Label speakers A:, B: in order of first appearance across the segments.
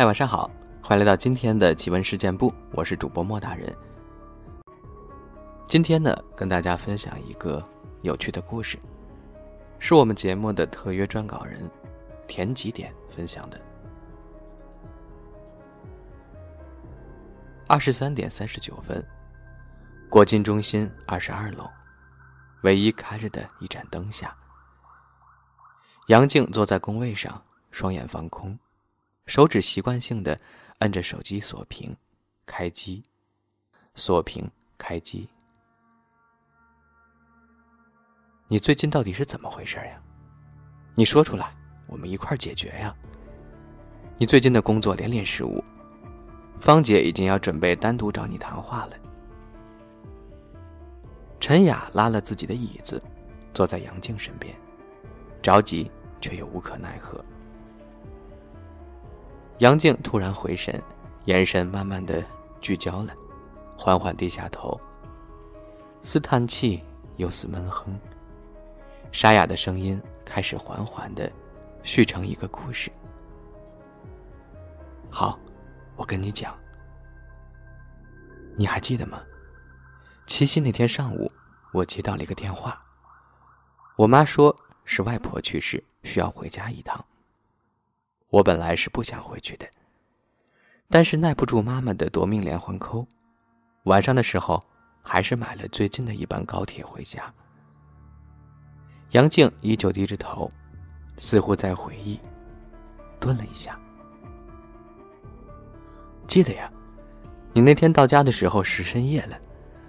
A: 嗨，晚上好，欢迎来到今天的奇闻事件部，我是主播莫大人。今天呢，跟大家分享一个有趣的故事，是我们节目的特约撰稿人田吉点分享的。二十三点三十九分，国金中心二十二楼，唯一开着的一盏灯下，杨静坐在工位上，双眼放空，手指习惯性的按着手机锁屏、开机、锁屏、开机。你最近到底是怎么回事呀？你说出来，我们一块解决呀。你最近的工作连连失误，芳姐已经要准备单独找你谈话了。陈雅拉了自己的椅子，坐在杨静身边，着急却又无可奈何。杨静突然回神，眼神慢慢的聚焦了，缓缓低下头，似叹气又似闷哼。沙哑的声音开始缓缓的续成一个故事。好，我跟你讲，你还记得吗？七夕那天上午，我接到了一个电话，我妈说是外婆去世，需要回家一趟。我本来是不想回去的，但是耐不住妈妈的夺命连环扣，晚上的时候还是买了最近的一班高铁回家。杨静依旧低着头，似乎在回忆，顿了一下。记得呀，你那天到家的时候是深夜了，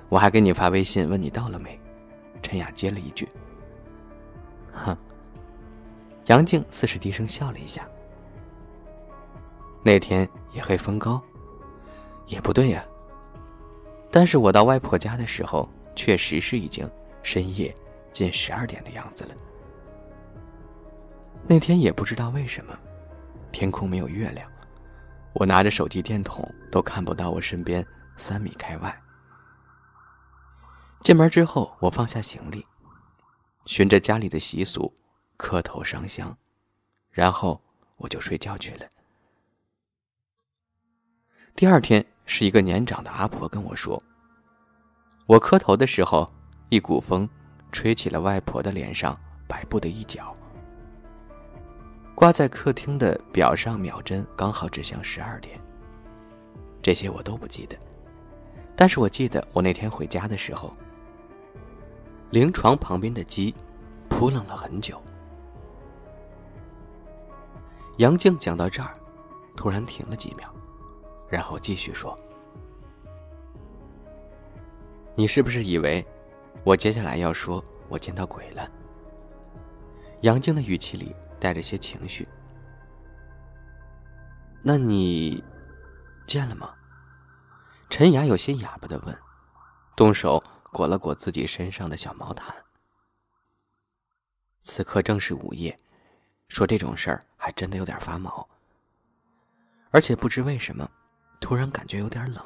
A: 我还给你发微信问你到了没。陈雅接了一句：“哼。”杨静似是低声笑了一下。那天夜黑风高，也不对呀。但是我到外婆家的时候，确实是已经深夜。近十二点的样子了。那天也不知道为什么，天空没有月亮，我拿着手机电筒都看不到我身边三米开外。进门之后，我放下行李，循着家里的习俗磕头上香，然后我就睡觉去了。第二天，是一个年长的阿婆跟我说，我磕头的时候，一股风。吹起了外婆的脸上白布的一角，挂在客厅的表上秒针刚好指向十二点。这些我都不记得，但是我记得我那天回家的时候，灵床旁边的鸡扑棱了很久。杨静讲到这儿，突然停了几秒，然后继续说：“你是不是以为？”我接下来要说，我见到鬼了。杨静的语气里带着些情绪。那你见了吗？陈雅有些哑巴的问，动手裹了裹自己身上的小毛毯。此刻正是午夜，说这种事儿还真的有点发毛。而且不知为什么，突然感觉有点冷。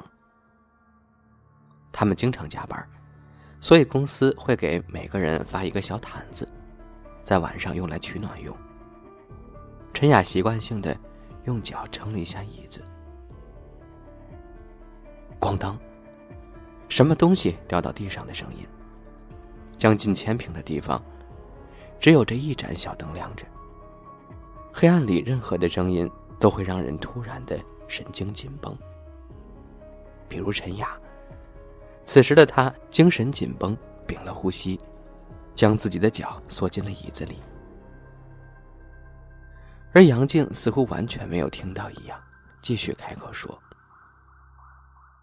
A: 他们经常加班。所以公司会给每个人发一个小毯子，在晚上用来取暖用。陈雅习惯性的用脚撑了一下椅子，咣当，什么东西掉到地上的声音。将近千平的地方，只有这一盏小灯亮着。黑暗里任何的声音都会让人突然的神经紧绷，比如陈雅。此时的他精神紧绷，屏了呼吸，将自己的脚缩进了椅子里。而杨静似乎完全没有听到一样，继续开口说：“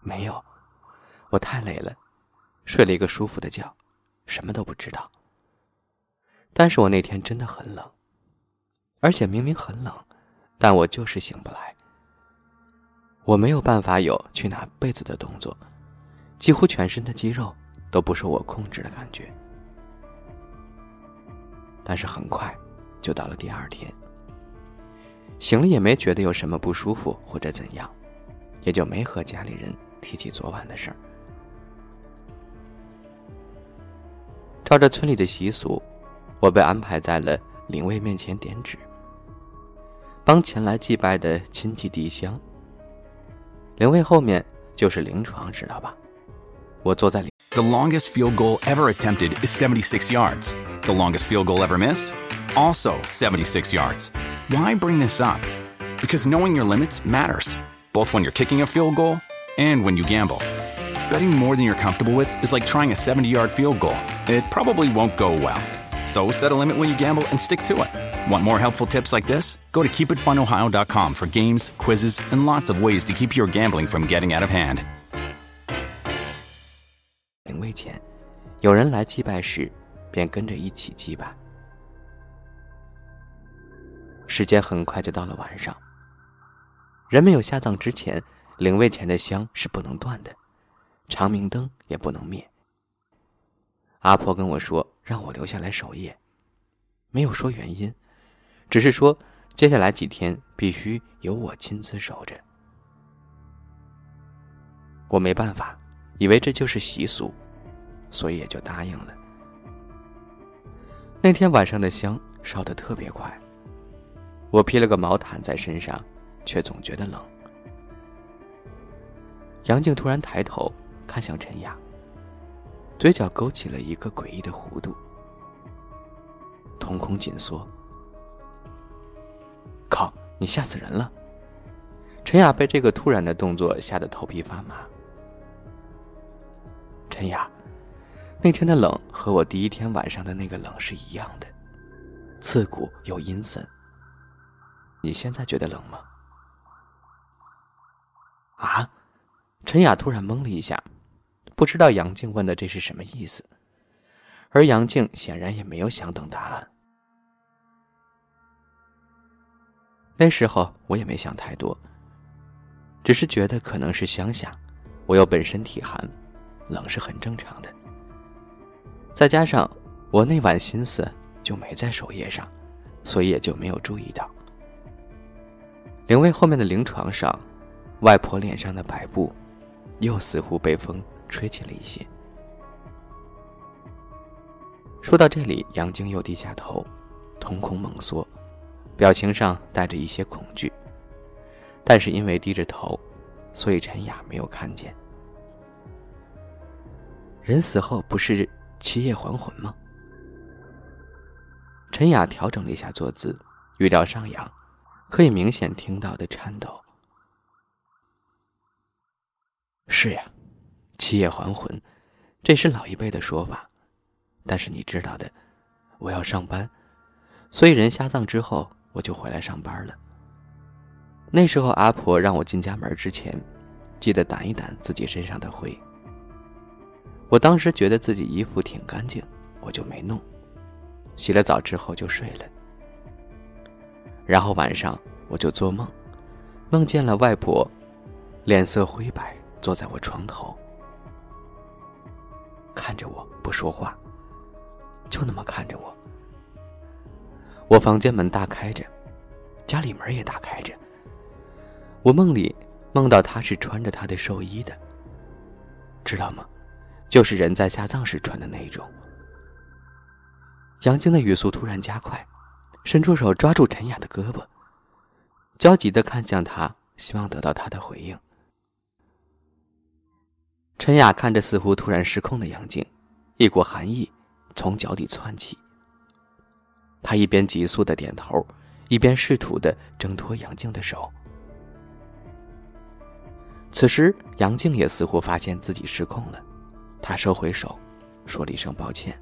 A: 没有，我太累了，睡了一个舒服的觉，什么都不知道。但是我那天真的很冷，而且明明很冷，但我就是醒不来。我没有办法有去拿被子的动作。”几乎全身的肌肉都不受我控制的感觉，但是很快就到了第二天，醒了也没觉得有什么不舒服或者怎样，也就没和家里人提起昨晚的事儿。照着村里的习俗，我被安排在了灵位面前点纸。帮前来祭拜的亲戚递香。灵位后面就是灵床，知道吧？我坐在里。
B: The longest field goal ever attempted is 76 yards. The longest field goal ever missed, also 76 yards. Why bring this up? Because knowing your limits matters, both when you're kicking a field goal and when you gamble. Betting more than you're comfortable with is like trying a 70 yard field goal. It probably won't go well. So set a limit when you gamble and stick to it. Want more helpful tips like this? Go to keepitfunohio.com for games, quizzes, and lots of ways to keep your gambling from getting out of hand.
A: 灵位前，有人来祭拜时，便跟着一起祭拜。时间很快就到了晚上。人没有下葬之前，灵位前的香是不能断的，长明灯也不能灭。阿婆跟我说，让我留下来守夜，没有说原因，只是说接下来几天必须由我亲自守着。我没办法，以为这就是习俗，所以也就答应了。那天晚上的香烧得特别快，我披了个毛毯在身上。却总觉得冷。杨静突然抬头看向陈雅，嘴角勾起了一个诡异的弧度，瞳孔紧缩。你吓死人了！陈雅被这个突然的动作吓得头皮发麻。陈雅，那天的冷和我第一天晚上的那个冷是一样的，刺骨又阴森。你现在觉得冷吗？啊！陈雅突然懵了一下，不知道杨静问的这是什么意思，而杨静显然也没有想等答案。那时候我也没想太多，只是觉得可能是乡下，我又本身体寒，冷是很正常的。再加上我那晚心思就没在守夜上，所以也就没有注意到。灵位后面的灵床上。外婆脸上的白布，又似乎被风吹起了一些。说到这里，杨晶又低下头，瞳孔猛缩，表情上带着一些恐惧。但是因为低着头，所以陈雅没有看见。人死后不是七夜还魂吗？陈雅调整了一下坐姿，语调上扬，可以明显听到的颤抖。是呀，七夜还魂，这是老一辈的说法。但是你知道的，我要上班，所以人下葬之后，我就回来上班了。那时候阿婆让我进家门之前，记得掸一掸自己身上的灰。我当时觉得自己衣服挺干净，我就没弄。洗了澡之后就睡了。然后晚上我就做梦，梦见了外婆，脸色灰白。坐在我床头，看着我不说话，就那么看着我。我房间门大开着，家里门也大开着。我梦里梦到他是穿着他的寿衣的，知道吗？就是人在下葬时穿的那一种。杨晶的语速突然加快，伸出手抓住陈雅的胳膊，焦急的看向他，希望得到他的回应。陈雅看着似乎突然失控的杨静，一股寒意从脚底窜起。他一边急速的点头，一边试图的挣脱杨静的手。此时，杨静也似乎发现自己失控了，他收回手，说了一声抱歉：“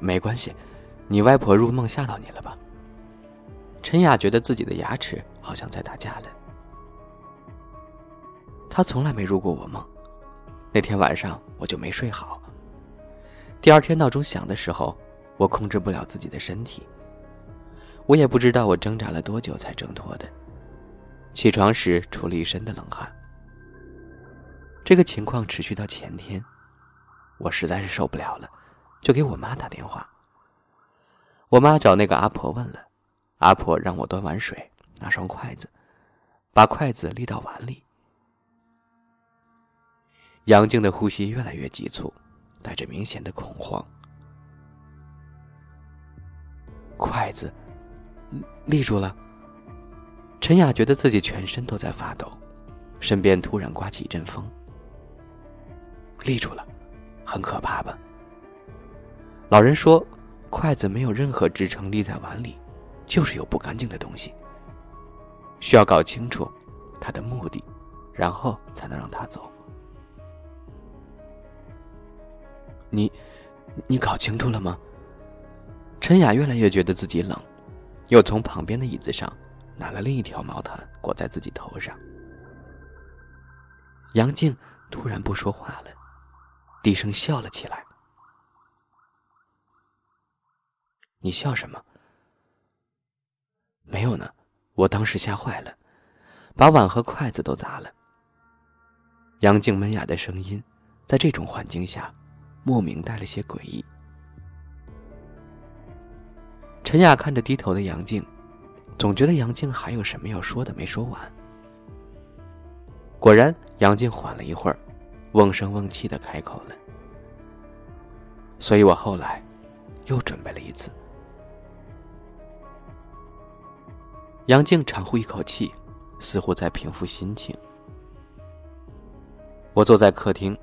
A: 没关系，你外婆入梦吓到你了吧？”陈雅觉得自己的牙齿好像在打架了。他从来没入过我梦，那天晚上我就没睡好。第二天闹钟响的时候，我控制不了自己的身体。我也不知道我挣扎了多久才挣脱的。起床时出了一身的冷汗。这个情况持续到前天，我实在是受不了了，就给我妈打电话。我妈找那个阿婆问了，阿婆让我端碗水，拿双筷子，把筷子立到碗里。杨静的呼吸越来越急促，带着明显的恐慌。筷子立住了。陈雅觉得自己全身都在发抖，身边突然刮起一阵风。立住了，很可怕吧？老人说，筷子没有任何支撑立在碗里，就是有不干净的东西。需要搞清楚他的目的，然后才能让他走。你，你搞清楚了吗？陈雅越来越觉得自己冷，又从旁边的椅子上拿了另一条毛毯裹在自己头上。杨静突然不说话了，低声笑了起来。你笑什么？没有呢，我当时吓坏了，把碗和筷子都砸了。杨静闷哑的声音，在这种环境下，莫名带了些诡异。陈雅看着低头的杨静，总觉得杨静还有什么要说的没说完。果然，杨静缓了一会儿，瓮声瓮气的开口了。所以我后来，又准备了一次。杨静长呼一口气，似乎在平复心情。我坐在客厅，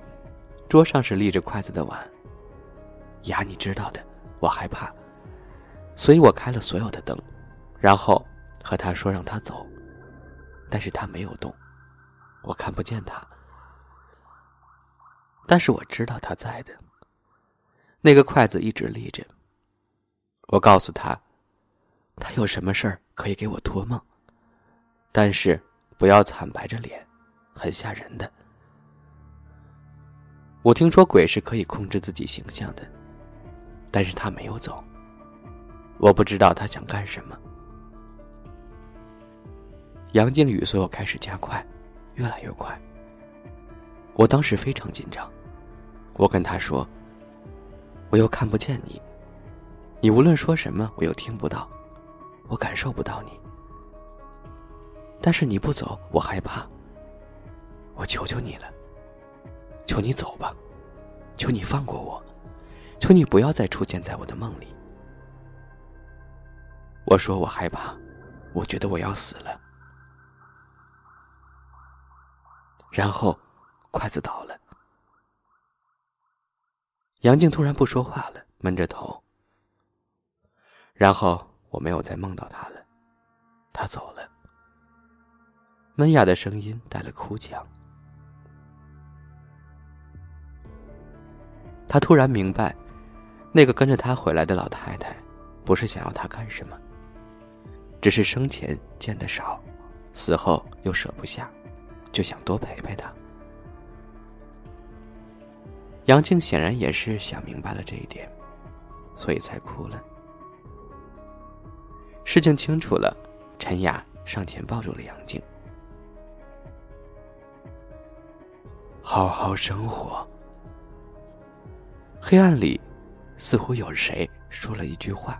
A: 桌上是立着筷子的碗。牙，你知道的，我害怕，所以我开了所有的灯，然后和他说让他走，但是他没有动，我看不见他，但是我知道他在的。那个筷子一直立着。我告诉他，他有什么事儿。可以给我托梦，但是不要惨白着脸，很吓人的。我听说鬼是可以控制自己形象的，但是他没有走。我不知道他想干什么。杨靖宇所我开始加快，越来越快。我当时非常紧张，我跟他说：“我又看不见你，你无论说什么，我又听不到。”我感受不到你，但是你不走，我害怕。我求求你了，求你走吧，求你放过我，求你不要再出现在我的梦里。我说我害怕，我觉得我要死了。然后，筷子倒了。杨静突然不说话了，闷着头。然后。我没有再梦到他了，他走了。闷哑的声音带了哭腔。他突然明白，那个跟着他回来的老太太，不是想要他干什么，只是生前见的少，死后又舍不下，就想多陪陪他。杨静显然也是想明白了这一点，所以才哭了。事情清楚了，陈雅上前抱住了杨静。好好生活。黑暗里，似乎有谁说了一句话。